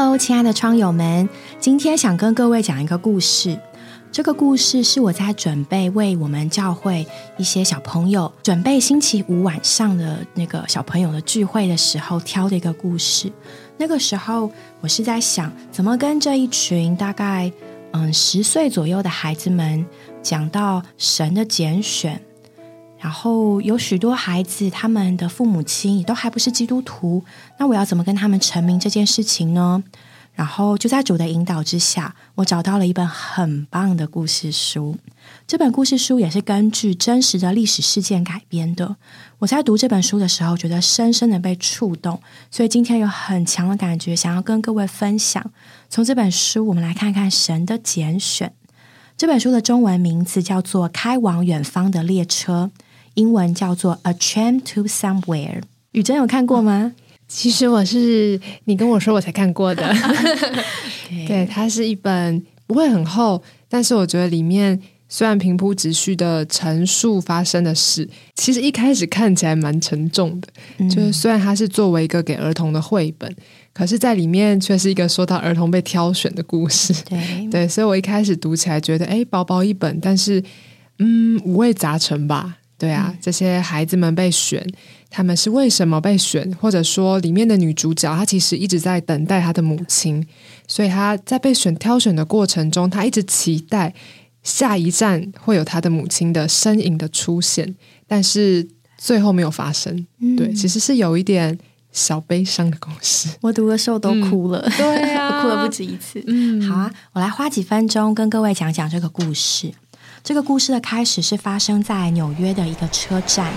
Hello，亲爱的窗友们，今天想跟各位讲一个故事。这个故事是我在准备为我们教会一些小朋友准备星期五晚上的那个小朋友的聚会的时候挑的一个故事。那个时候，我是在想怎么跟这一群大概嗯十岁左右的孩子们讲到神的拣选。然后有许多孩子，他们的父母亲也都还不是基督徒，那我要怎么跟他们成名这件事情呢？然后就在主的引导之下，我找到了一本很棒的故事书。这本故事书也是根据真实的历史事件改编的。我在读这本书的时候，觉得深深的被触动，所以今天有很强的感觉，想要跟各位分享。从这本书，我们来看看神的拣选。这本书的中文名字叫做《开往远方的列车》，英文叫做《A Train to Somewhere》。雨珍有看过吗？其实我是你跟我说我才看过的，对，它是一本不会很厚，但是我觉得里面虽然平铺直叙的陈述发生的事，其实一开始看起来蛮沉重的。就是虽然它是作为一个给儿童的绘本，可是在里面却是一个说到儿童被挑选的故事。对对，所以我一开始读起来觉得，哎，薄薄一本，但是嗯，五味杂陈吧。对啊，这些孩子们被选。他们是为什么被选？或者说，里面的女主角她其实一直在等待她的母亲，所以她在被选挑选的过程中，她一直期待下一站会有她的母亲的身影的出现，但是最后没有发生。对，其实是有一点小悲伤的故事。我读的时候都哭了，对啊，哭了不止一次。嗯，好啊，我来花几分钟跟各位讲讲这个故事。这个故事的开始是发生在纽约的一个车站。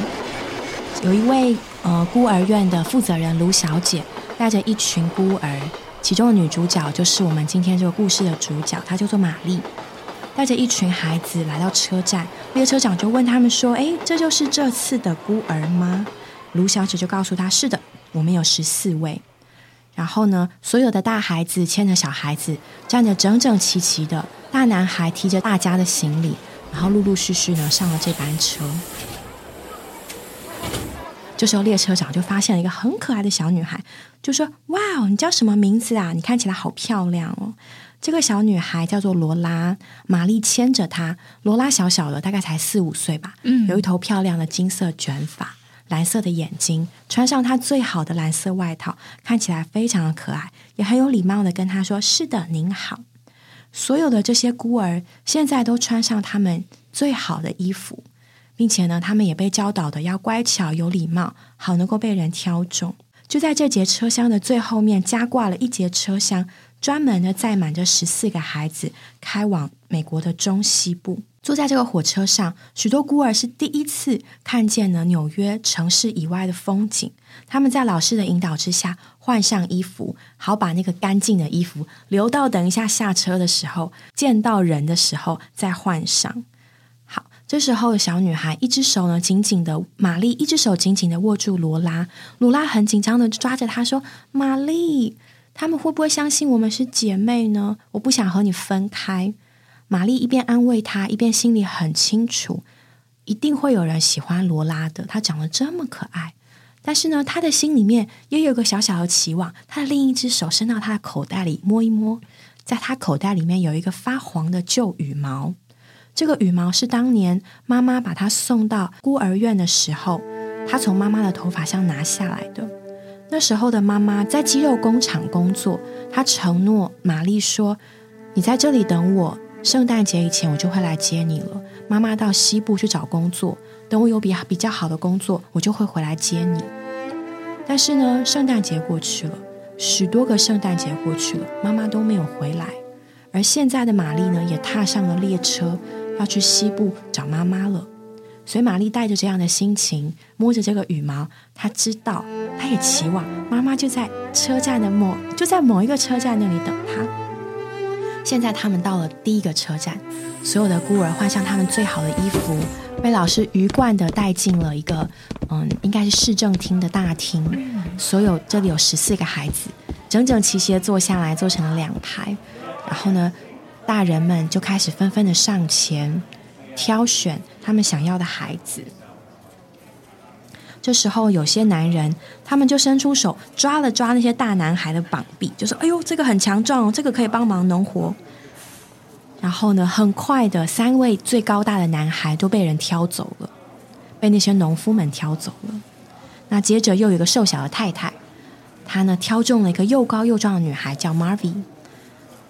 有一位呃孤儿院的负责人卢小姐，带着一群孤儿，其中的女主角就是我们今天这个故事的主角，她叫做玛丽，带着一群孩子来到车站，列车长就问他们说：“哎，这就是这次的孤儿吗？”卢小姐就告诉他：“是的，我们有十四位。”然后呢，所有的大孩子牵着小孩子，站着整整齐齐的，大男孩提着大家的行李，然后陆陆续续呢上了这班车。这时候，列车长就发现了一个很可爱的小女孩，就说：“哇哦，你叫什么名字啊？你看起来好漂亮哦。”这个小女孩叫做罗拉，玛丽牵着她。罗拉小小的，大概才四五岁吧，嗯，有一头漂亮的金色卷发，蓝色的眼睛，穿上她最好的蓝色外套，看起来非常的可爱，也很有礼貌的跟她说：“是的，您好。”所有的这些孤儿现在都穿上他们最好的衣服。并且呢，他们也被教导的要乖巧、有礼貌，好能够被人挑中。就在这节车厢的最后面加挂了一节车厢，专门的载满着十四个孩子，开往美国的中西部。坐在这个火车上，许多孤儿是第一次看见了纽约城市以外的风景。他们在老师的引导之下换上衣服，好把那个干净的衣服留到等一下下车的时候，见到人的时候再换上。好这时候，小女孩一只手呢紧紧的，玛丽一只手紧紧的握住罗拉，罗拉很紧张的抓着她说：“玛丽，他们会不会相信我们是姐妹呢？我不想和你分开。”玛丽一边安慰她，一边心里很清楚，一定会有人喜欢罗拉的，她长得这么可爱。但是呢，她的心里面也有个小小的期望，她的另一只手伸到她的口袋里摸一摸，在她口袋里面有一个发黄的旧羽毛。这个羽毛是当年妈妈把她送到孤儿院的时候，她从妈妈的头发上拿下来的。那时候的妈妈在肌肉工厂工作，她承诺玛丽说：“你在这里等我，圣诞节以前我就会来接你了。”妈妈到西部去找工作，等我有比比较好的工作，我就会回来接你。但是呢，圣诞节过去了，许多个圣诞节过去了，妈妈都没有回来。而现在的玛丽呢，也踏上了列车。要去西部找妈妈了，所以玛丽带着这样的心情，摸着这个羽毛，她知道，她也期望妈妈就在车站的某，就在某一个车站那里等她。现在他们到了第一个车站，所有的孤儿换上他们最好的衣服，被老师鱼贯的带进了一个，嗯，应该是市政厅的大厅。所有这里有十四个孩子，整整齐齐的坐下来，坐成了两排，然后呢？大人们就开始纷纷的上前挑选他们想要的孩子。这时候，有些男人他们就伸出手抓了抓那些大男孩的膀臂，就说：“哎呦，这个很强壮，这个可以帮忙农活。”然后呢，很快的，三位最高大的男孩都被人挑走了，被那些农夫们挑走了。那接着又有一个瘦小的太太，她呢挑中了一个又高又壮的女孩，叫 Marvy。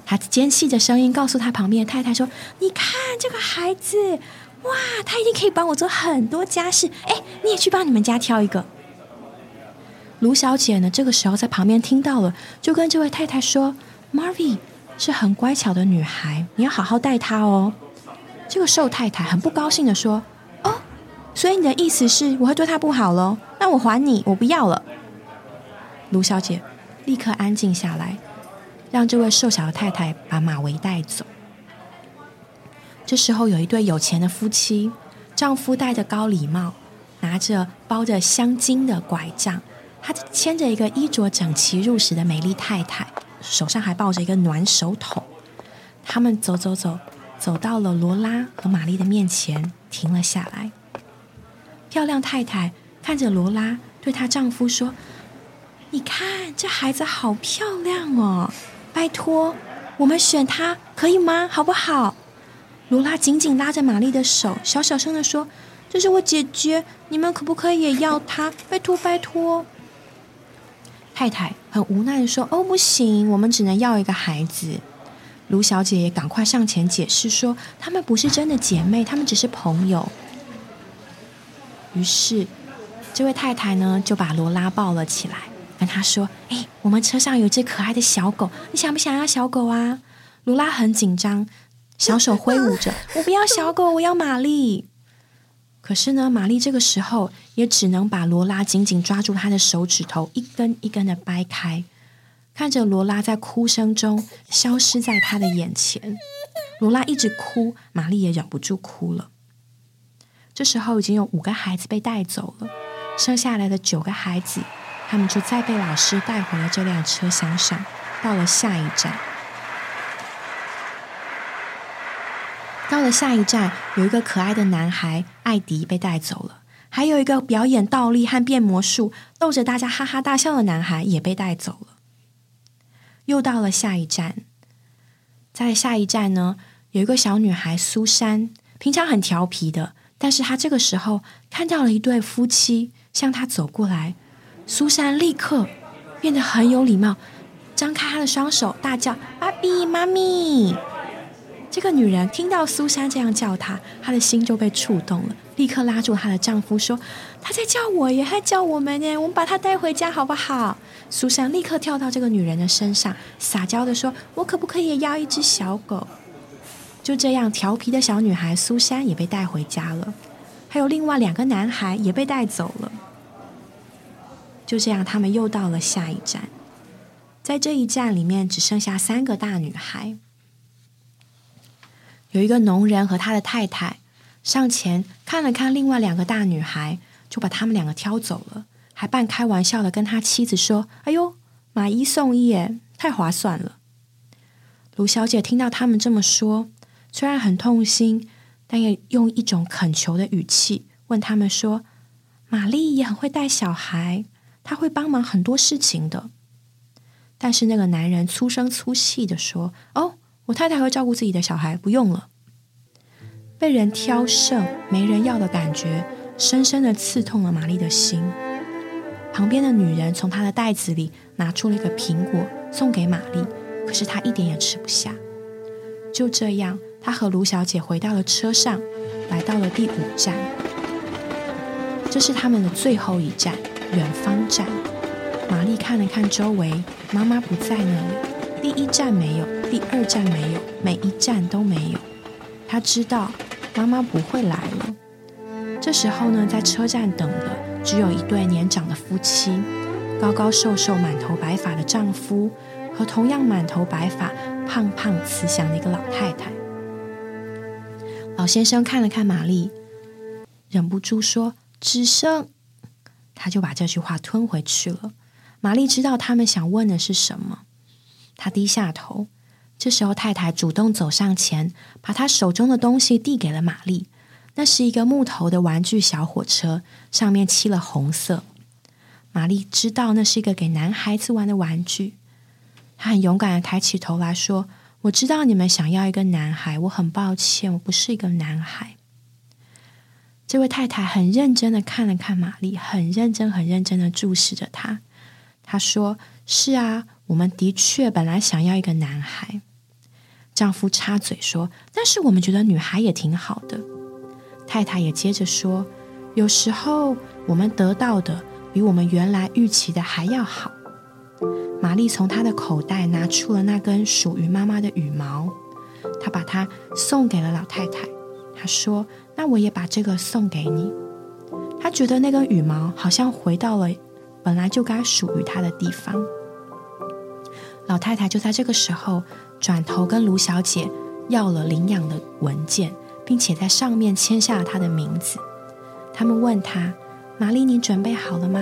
她尖细的声音告诉她旁边的太太说：“你看这个孩子。”哇，他一定可以帮我做很多家事。哎，你也去帮你们家挑一个。卢小姐呢，这个时候在旁边听到了，就跟这位太太说：“Marvy 是很乖巧的女孩，你要好好待她哦。”这个瘦太太很不高兴的说：“哦，所以你的意思是我会对她不好喽？那我还你，我不要了。”卢小姐立刻安静下来，让这位瘦小的太太把马维带走。这时候，有一对有钱的夫妻，丈夫戴着高礼帽，拿着包着香金的拐杖，他牵着一个衣着整齐入时的美丽太太，手上还抱着一个暖手桶。他们走走走，走到了罗拉和玛丽的面前，停了下来。漂亮太太看着罗拉，对她丈夫说：“你看这孩子好漂亮哦，拜托，我们选她可以吗？好不好？”罗拉紧紧拉着玛丽的手，小小声的说：“这是我姐姐，你们可不可以也要她？拜托，拜托！”太太很无奈的说：“哦，不行，我们只能要一个孩子。”卢小姐也赶快上前解释说：“她们不是真的姐妹，她们只是朋友。”于是，这位太太呢就把罗拉抱了起来，跟她说：“哎，我们车上有只可爱的小狗，你想不想要小狗啊？”罗拉很紧张。小手挥舞着，我不要小狗，我要玛丽。可是呢，玛丽这个时候也只能把罗拉紧紧抓住她的手指头，一根一根的掰开，看着罗拉在哭声中消失在他的眼前。罗拉一直哭，玛丽也忍不住哭了。这时候已经有五个孩子被带走了，剩下来的九个孩子，他们就再被老师带回了这辆车厢上，到了下一站。到了下一站，有一个可爱的男孩艾迪被带走了，还有一个表演倒立和变魔术、逗着大家哈哈大笑的男孩也被带走了。又到了下一站，在下一站呢，有一个小女孩苏珊，平常很调皮的，但是她这个时候看到了一对夫妻向她走过来，苏珊立刻变得很有礼貌，张开她的双手，大叫：“爸比妈咪！”这个女人听到苏珊这样叫她，她的心就被触动了，立刻拉住她的丈夫说：“她在叫我耶，还叫我们呢，我们把她带回家好不好？”苏珊立刻跳到这个女人的身上，撒娇的说：“我可不可以也要一只小狗？”就这样，调皮的小女孩苏珊也被带回家了，还有另外两个男孩也被带走了。就这样，他们又到了下一站，在这一站里面只剩下三个大女孩。有一个农人和他的太太上前看了看另外两个大女孩，就把他们两个挑走了，还半开玩笑的跟他妻子说：“哎呦，买一送一，耶，太划算了。”卢小姐听到他们这么说，虽然很痛心，但也用一种恳求的语气问他们说：“玛丽也很会带小孩，她会帮忙很多事情的。”但是那个男人粗声粗气的说：“哦。”我太太会照顾自己的小孩，不用了。被人挑剩、没人要的感觉，深深的刺痛了玛丽的心。旁边的女人从她的袋子里拿出了一个苹果，送给玛丽，可是她一点也吃不下。就这样，她和卢小姐回到了车上，来到了第五站。这是他们的最后一站——远方站。玛丽看了看周围，妈妈不在那里。第一站没有，第二站没有，每一站都没有。他知道妈妈不会来了。这时候呢，在车站等的只有一对年长的夫妻，高高瘦瘦、满头白发的丈夫和同样满头白发、胖胖慈祥的一个老太太。老先生看了看玛丽，忍不住说：“只剩……”他就把这句话吞回去了。玛丽知道他们想问的是什么。他低下头，这时候太太主动走上前，把他手中的东西递给了玛丽。那是一个木头的玩具小火车，上面漆了红色。玛丽知道那是一个给男孩子玩的玩具，她很勇敢的抬起头来说：“我知道你们想要一个男孩，我很抱歉，我不是一个男孩。”这位太太很认真的看了看玛丽，很认真、很认真的注视着她。她说：“是啊，我们的确本来想要一个男孩。”丈夫插嘴说：“但是我们觉得女孩也挺好的。”太太也接着说：“有时候我们得到的比我们原来预期的还要好。”玛丽从她的口袋拿出了那根属于妈妈的羽毛，她把它送给了老太太。她说：“那我也把这个送给你。”她觉得那根羽毛好像回到了本来就该属于她的地方。老太太就在这个时候。转头跟卢小姐要了领养的文件，并且在上面签下了她的名字。他们问她：“玛丽，你准备好了吗？”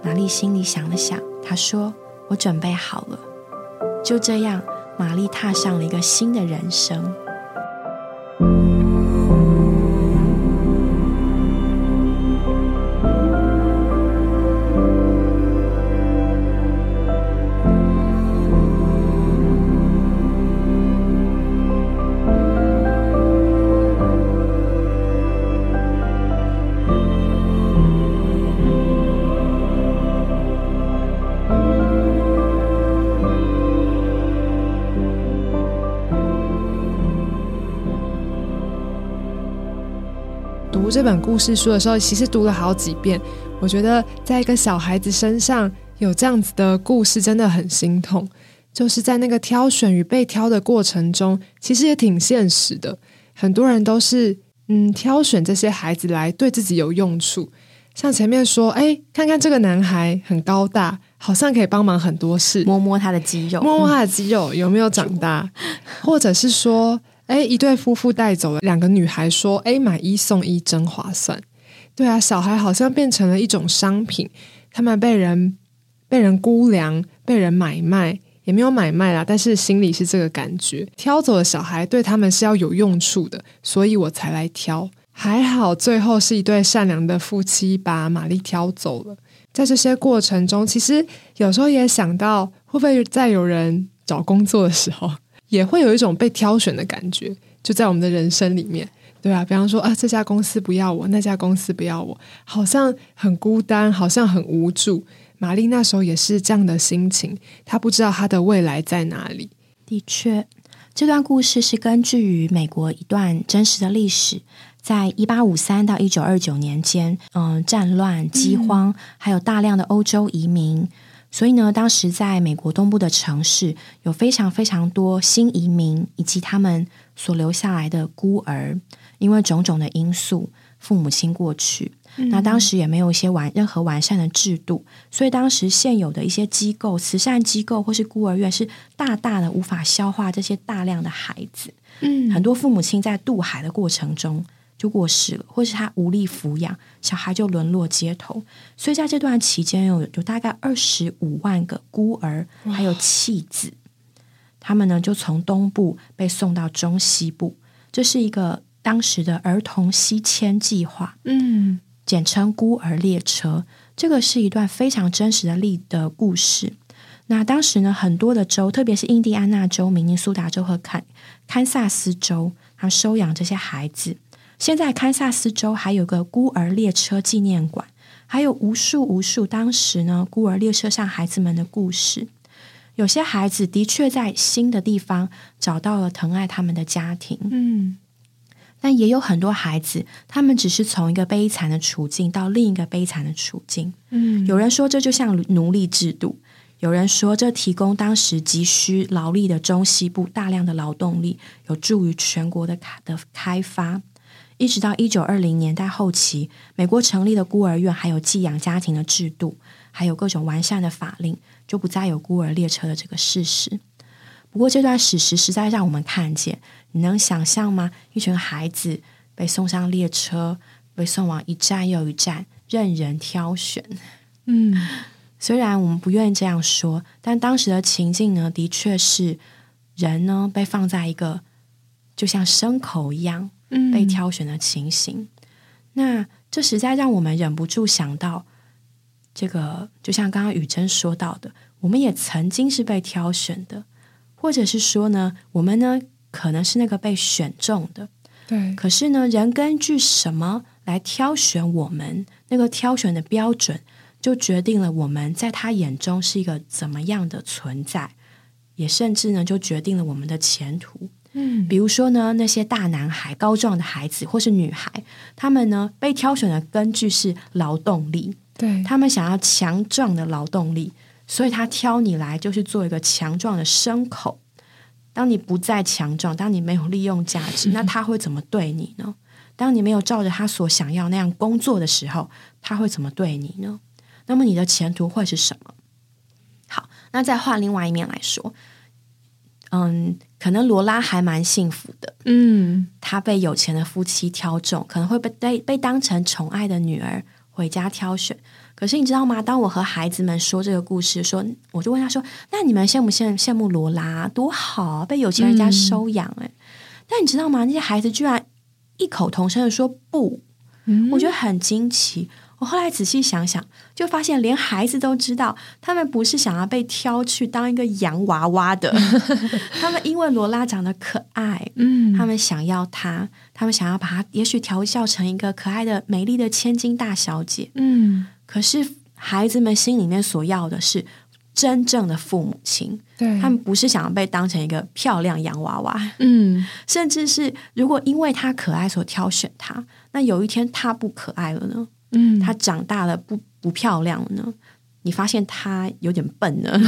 玛丽心里想了想，她说：“我准备好了。”就这样，玛丽踏上了一个新的人生。读这本故事书的时候，其实读了好几遍。我觉得在一个小孩子身上有这样子的故事，真的很心痛。就是在那个挑选与被挑的过程中，其实也挺现实的。很多人都是嗯挑选这些孩子来对自己有用处。像前面说，哎，看看这个男孩很高大，好像可以帮忙很多事，摸摸他的肌肉，摸摸他的肌肉有没有长大，或者是说。哎，一对夫妇带走了两个女孩，说：“哎，买一送一真划算。”对啊，小孩好像变成了一种商品，他们被人被人估量，被人买卖，也没有买卖啦，但是心里是这个感觉。挑走的小孩对他们是要有用处的，所以我才来挑。还好，最后是一对善良的夫妻把玛丽挑走了。在这些过程中，其实有时候也想到，会不会再有人找工作的时候。也会有一种被挑选的感觉，就在我们的人生里面，对啊，比方说啊，这家公司不要我，那家公司不要我，好像很孤单，好像很无助。玛丽那时候也是这样的心情，她不知道她的未来在哪里。的确，这段故事是根据于美国一段真实的历史，在一八五三到一九二九年间，嗯，战乱、饥荒，还有大量的欧洲移民。所以呢，当时在美国东部的城市，有非常非常多新移民以及他们所留下来的孤儿，因为种种的因素，父母亲过去，那当时也没有一些完任何完善的制度，所以当时现有的一些机构、慈善机构或是孤儿院，是大大的无法消化这些大量的孩子。嗯，很多父母亲在渡海的过程中。就过世了，或是他无力抚养小孩，就沦落街头。所以在这段期间，有有大概二十五万个孤儿还有弃子，他们呢就从东部被送到中西部。这是一个当时的儿童西迁计划，嗯，简称孤儿列车。这个是一段非常真实的例的故事。那当时呢，很多的州，特别是印第安纳州、明尼苏达州和堪堪萨斯州，他收养这些孩子。现在堪萨斯州还有个孤儿列车纪念馆，还有无数无数当时呢孤儿列车上孩子们的故事。有些孩子的确在新的地方找到了疼爱他们的家庭，嗯，但也有很多孩子，他们只是从一个悲惨的处境到另一个悲惨的处境。嗯，有人说这就像奴隶制度，有人说这提供当时急需劳力的中西部大量的劳动力，有助于全国的开的开发。一直到一九二零年代后期，美国成立的孤儿院，还有寄养家庭的制度，还有各种完善的法令，就不再有孤儿列车的这个事实。不过，这段史实实在让我们看见，你能想象吗？一群孩子被送上列车，被送往一站又一站，任人挑选。嗯，虽然我们不愿意这样说，但当时的情境呢，的确是人呢被放在一个就像牲口一样。被挑选的情形。那这实在让我们忍不住想到，这个就像刚刚雨珍说到的，我们也曾经是被挑选的，或者是说呢，我们呢可能是那个被选中的。对，可是呢，人根据什么来挑选我们？那个挑选的标准，就决定了我们在他眼中是一个怎么样的存在，也甚至呢，就决定了我们的前途。嗯，比如说呢，那些大男孩、高壮的孩子，或是女孩，他们呢被挑选的根据是劳动力，对，他们想要强壮的劳动力，所以他挑你来就是做一个强壮的牲口。当你不再强壮，当你没有利用价值，那他会怎么对你呢？当你没有照着他所想要那样工作的时候，他会怎么对你呢？那么你的前途会是什么？好，那再换另外一面来说，嗯，可能罗拉还蛮幸福的，嗯，她被有钱的夫妻挑中，可能会被被被当成宠爱的女儿回家挑选。可是你知道吗？当我和孩子们说这个故事，说我就问他说：“那你们羡不羡羡慕罗拉？多好啊，被有钱人家收养哎！”但你知道吗？那些孩子居然异口同声的说不，我觉得很惊奇。我后来仔细想想，就发现连孩子都知道，他们不是想要被挑去当一个洋娃娃的，他们因为罗拉长得可爱，嗯，他们想要她，他们想要把她，也许调教成一个可爱的、美丽的千金大小姐。嗯，可是孩子们心里面所要的是真正的父母亲，对，他们不是想要被当成一个漂亮洋娃娃，嗯，甚至是如果因为她可爱所挑选她，那有一天她不可爱了呢？嗯，她长大了不不漂亮了呢？你发现她有点笨呢，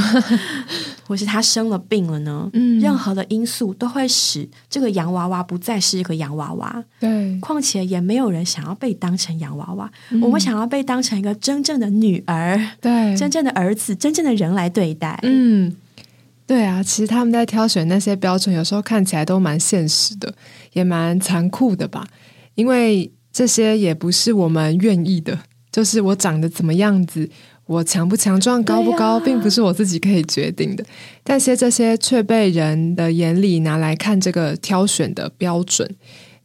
或是她生了病了呢？嗯任何的因素都会使这个洋娃娃不再是一个洋娃娃。对，况且也没有人想要被当成洋娃娃，嗯我们想要被当成一个真正的女儿、对，真正的儿子、真正的人来对待。嗯，对啊，其实他们在挑选那些标准，有时候看起来都蛮现实的，也蛮残酷的吧。因为这些也不是我们愿意的，就是我长得怎么样子，我强不强壮、高不高，啊并不是我自己可以决定的。但是这些却被人的眼里拿来看这个挑选的标准，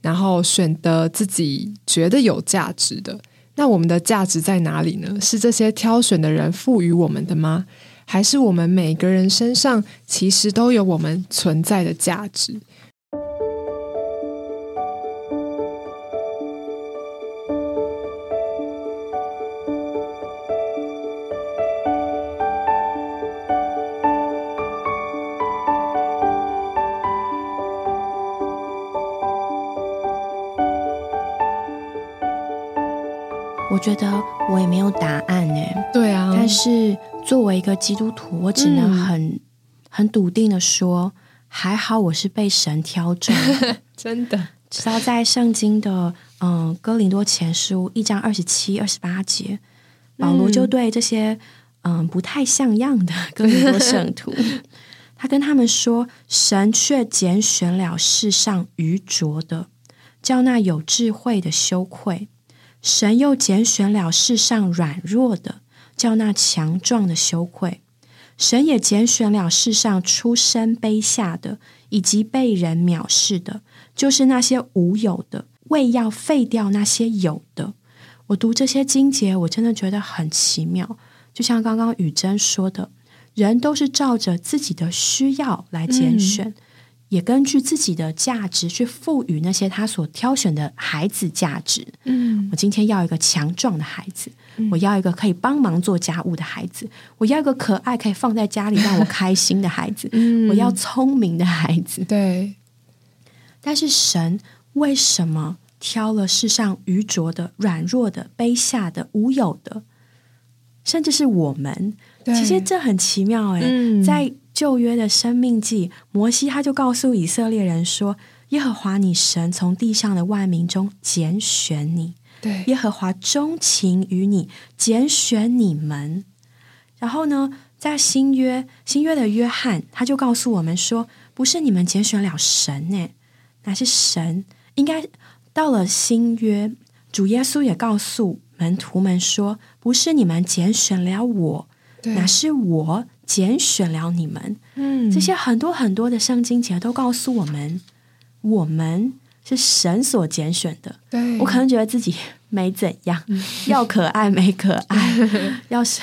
然后选的自己觉得有价值的。那我们的价值在哪里呢？是这些挑选的人赋予我们的吗？还是我们每个人身上其实都有我们存在的价值？觉得我也没有答案呢，对啊，但是作为一个基督徒，我只能很、很笃定的说，还好我是被神挑中。的。真的，直到在圣经的嗯哥林多前书一章二十七、二十八节，保罗就对这些嗯不太像样的哥林多圣徒，他跟他们说：“神却拣选了世上愚拙的，叫那有智慧的羞愧；神又拣选了世上软弱的，叫那强壮的羞愧。神也拣选了世上出身卑下的，以及被人藐视的。”就是那些无有的，为要废掉那些有的。我读这些经节，我真的觉得很奇妙。就像刚刚雨珍说的，人都是照着自己的需要来拣选，也根据自己的价值去赋予那些他所挑选的孩子价值。嗯，我今天要一个强壮的孩子，我要一个可以帮忙做家务的孩子，我要一个可爱可以放在家里让我开心的孩子，嗯我要聪明的孩子。对，但是神为什么挑了世上愚拙的、软弱的、卑下的、无有的，甚至是我们？其实这很奇妙诶，嗯在旧约的生命记，摩西他就告诉以色列人说：“耶和华你神从地上的万民中拣选你，对，耶和华钟情于你，拣选你们。”然后呢，在新约新约的约翰他就告诉我们说：“不是你们拣选了神呢，乃是神。”应该到了新约，主耶稣也告诉门徒们说：“不是你们拣选了我，对乃是我拣选了你们。”嗯这些很多很多的圣经节都告诉我们，我们是神所拣选的。对我可能觉得自己没怎样，要可爱没可爱，要是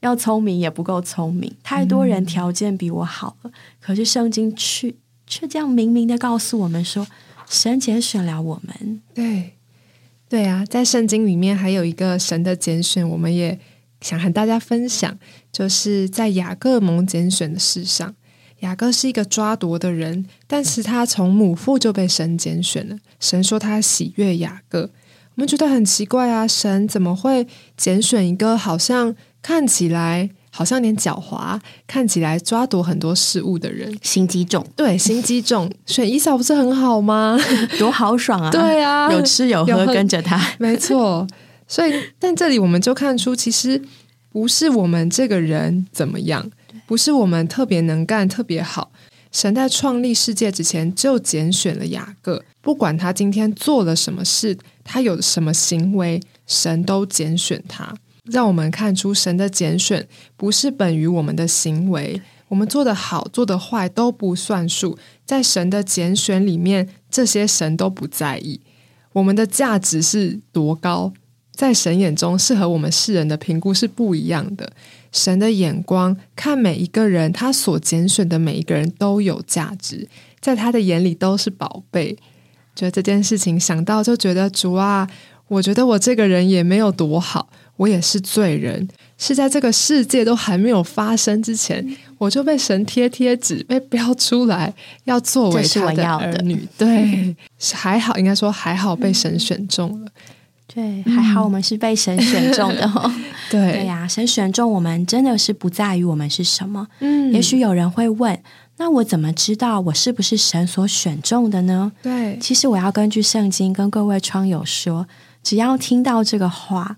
要聪明也不够聪明，太多人条件比我好了。可是圣经却却这样明明的告诉我们说，神拣选了我们。对，对啊，在圣经里面还有一个神的拣选，我们也想和大家分享，就是在雅各蒙拣选的事上。雅各是一个抓夺的人，但是他从母腹就被神拣选了。神说他喜悦雅各，我们觉得很奇怪啊，神怎么会拣选一个好像看起来好像有点狡猾，看起来抓夺很多事物的人？心机重，对，心机重，选以扫不是很好吗？多豪爽啊！对啊，有吃有喝，跟着他，没错。所以，但这里我们就看出，其实不是我们这个人怎么样。不是我们特别能干、特别好。神在创立世界之前就拣选了雅各，不管他今天做了什么事，他有什么行为，神都拣选他。让我们看出神的拣选不是本于我们的行为，我们做的好、做的坏都不算数。在神的拣选里面，这些神都不在意。我们的价值是多高，在神眼中是和我们世人的评估是不一样的。神的眼光看每一个人，他所拣选的每一个人都有价值，在他的眼里都是宝贝。觉得这件事情想到就觉得主啊，我觉得我这个人也没有多好，我也是罪人，是在这个世界都还没有发生之前，我就被神贴贴纸，被标出来要作为他的儿女。对，还好，应该说还好被神选中了。对，还好我们是被神选中的。对，对呀，神选中我们真的是不在于我们是什么。嗯，也许有人会问，那我怎么知道我是不是神所选中的呢？对，其实我要根据圣经跟各位窗友说，只要听到这个话，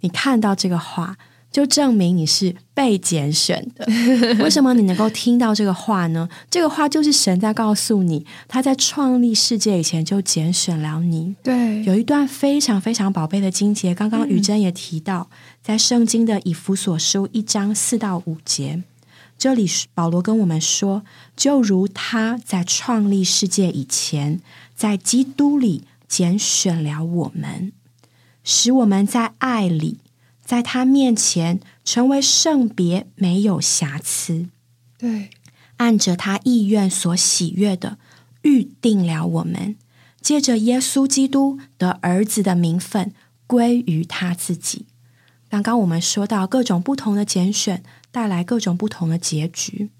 你看到这个话。就证明你是被拣选的。为什么你能够听到这个话呢？这个话就是神在告诉你，他在创立世界以前就拣选了你。对，有一段非常非常宝贝的经节，刚刚雨珍也提到，在圣经的以弗所书一章四到五节，这里保罗跟我们说，就如他在创立世界以前，在基督里拣选了我们，使我们在爱里。在他面前成为圣别，没有瑕疵。对，按着他意愿所喜悦的，预定了我们，借着耶稣基督的儿子的名分归于他自己。刚刚我们说到各种不同的拣选带来各种不同的结局。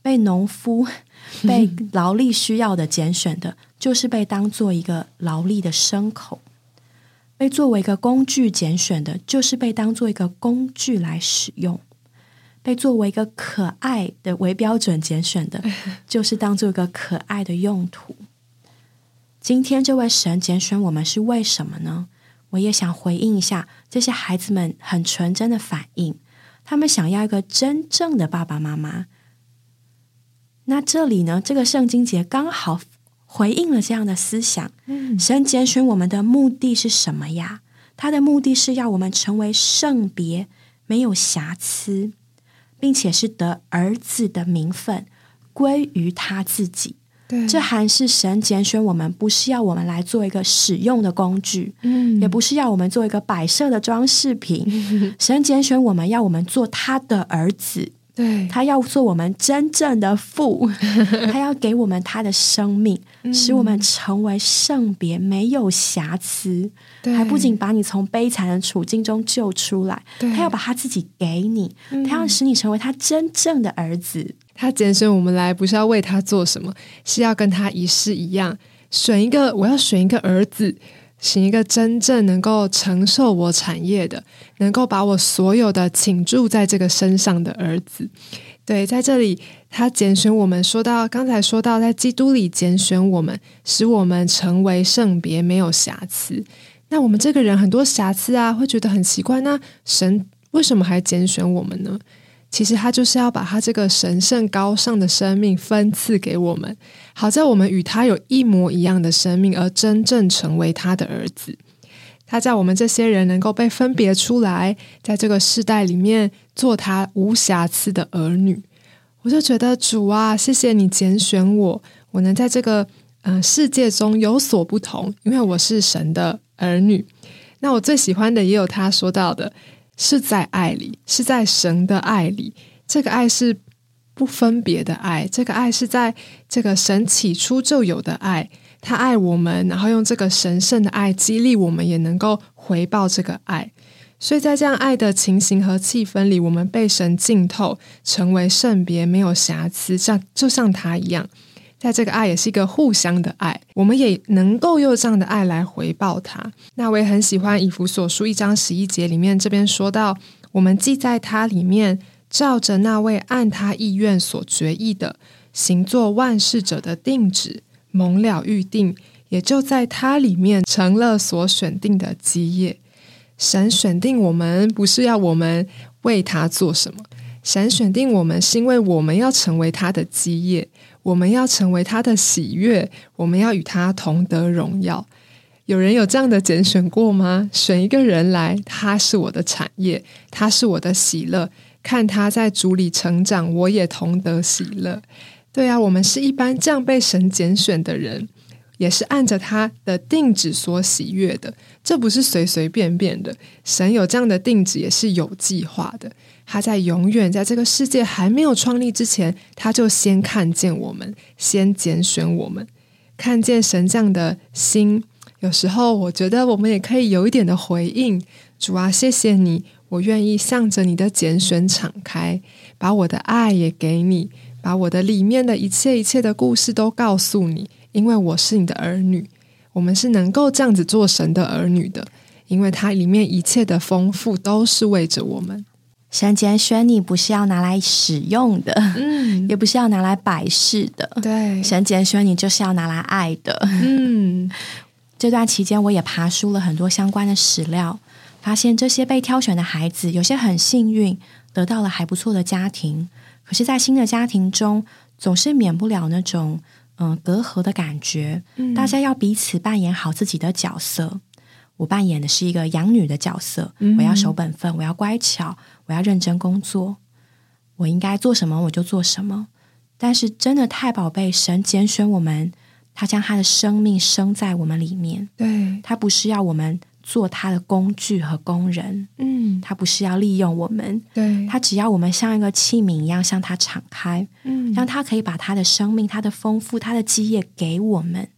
被农夫、被劳力需要的拣选的，就是被当做一个劳力的牲口。被作为一个工具拣选的，就是被当做一个工具来使用；被作为一个可爱的为标准拣选的，就是当做一个可爱的用途。今天这位神拣选我们是为什么呢？我也想回应一下这些孩子们很纯真的反应，他们想要一个真正的爸爸妈妈。那这里呢，这个圣经节刚好。回应了这样的思想，神拣选我们的目的是什么呀？他的目的是要我们成为圣别，没有瑕疵，并且是得儿子的名分归于他自己。对，这还是神拣选我们，不是要我们来做一个使用的工具，嗯，也不是要我们做一个摆设的装饰品。神拣选我们要我们做他的儿子。对他要做我们真正的父，他要给我们他的生命，使我们成为圣别，没有瑕疵。还不仅把你从悲惨的处境中救出来，他要把他自己给你，他要使你成为他真正的儿子。他拣选我们来，不是要为他做什么，是要跟他一世一样，选一个，我要选一个儿子。请一个真正能够承受我产业的，能够把我所有的倾注在这个身上的儿子。对，在这里他拣选我们，说到刚才说到，在基督里拣选我们，使我们成为圣别，没有瑕疵。那我们这个人很多瑕疵啊，会觉得很奇怪。那神为什么还拣选我们呢？其实他就是要把他这个神圣高尚的生命分赐给我们，好在我们与他有一模一样的生命，而真正成为他的儿子。他在我们这些人能够被分别出来，在这个世代里面做他无瑕疵的儿女。我就觉得主啊，谢谢你拣选我，我能在这个嗯，世界中有所不同，因为我是神的儿女。那我最喜欢的也有他说到的，是在爱里，是在神的爱里。这个爱是不分别的爱，这个爱是在这个神起初就有的爱。他爱我们，然后用这个神圣的爱激励我们，也能够回报这个爱。所以在这样爱的情形和气氛里，我们被神浸透，成为圣别，没有瑕疵，像就像他一样。在这个爱也是一个互相的爱，我们也能够用这样的爱来回报他。那我也很喜欢以弗所书一章十一节里面这边说到，我们既在他里面，照着那位按他意愿所决意的，行做万事者的定旨。蒙了预定，也就在他里面成了所选定的基业。神选定我们，不是要我们为他做什么。神选定我们，是因为我们要成为他的基业，我们要成为他的喜悦，我们要与他同得荣耀。有人有这样的拣选过吗？选一个人来，他是我的产业，他是我的喜乐。看他在主里成长，我也同得喜乐。对啊，我们是一般这样被神拣选的人，也是按着他的定旨所喜悦的。这不是随随便便的，神有这样的定旨，也是有计划的。他在永远在这个世界还没有创立之前，他就先看见我们，先拣选我们，看见神这样的心。有时候我觉得我们也可以有一点的回应：主啊，谢谢你，我愿意向着你的拣选敞开，把我的爱也给你。把我的里面的一切一切的故事都告诉你，因为我是你的儿女，我们是能够这样子做神的儿女的，因为它里面一切的丰富都是为着我们。神拣选你不是要拿来使用的，嗯，也不是要拿来摆饰的，对，神拣选你就是要拿来爱的，嗯。这段期间我也爬书了很多相关的史料，发现这些被挑选的孩子有些很幸运，得到了还不错的家庭。可是，在新的家庭中，总是免不了那种嗯隔阂的感觉。大家要彼此扮演好自己的角色。我扮演的是一个养女的角色，我要守本分，我要乖巧，我要认真工作。我应该做什么我就做什么。但是，真的太宝贝，神拣选我们，他将他的生命生在我们里面。对他不是要我们。做他的工具和工人，嗯，他不是要利用我们，对他只要我们像一个器皿一样向他敞开，嗯，让他可以把他的生命、他的丰富、他的基业给我们。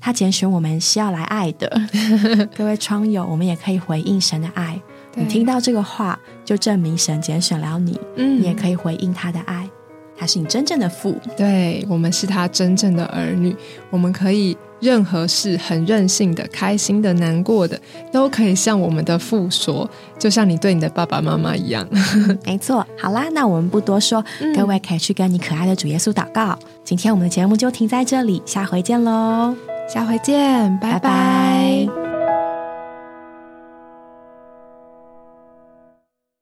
他拣选我们是要来爱的，各位窗友，我们也可以回应神的爱。你听到这个话，就证明神拣选了你，嗯，你也可以回应他的爱。他是你真正的父，对我们是他真正的儿女，我们可以。任何事很任性的、开心的、难过的，都可以向我们的父说，就像你对你的爸爸妈妈一样。没错，好啦，那我们不多说，各位可以去跟你可爱的主耶稣祷告。今天我们的节目就停在这里，下回见喽，下回见，拜拜。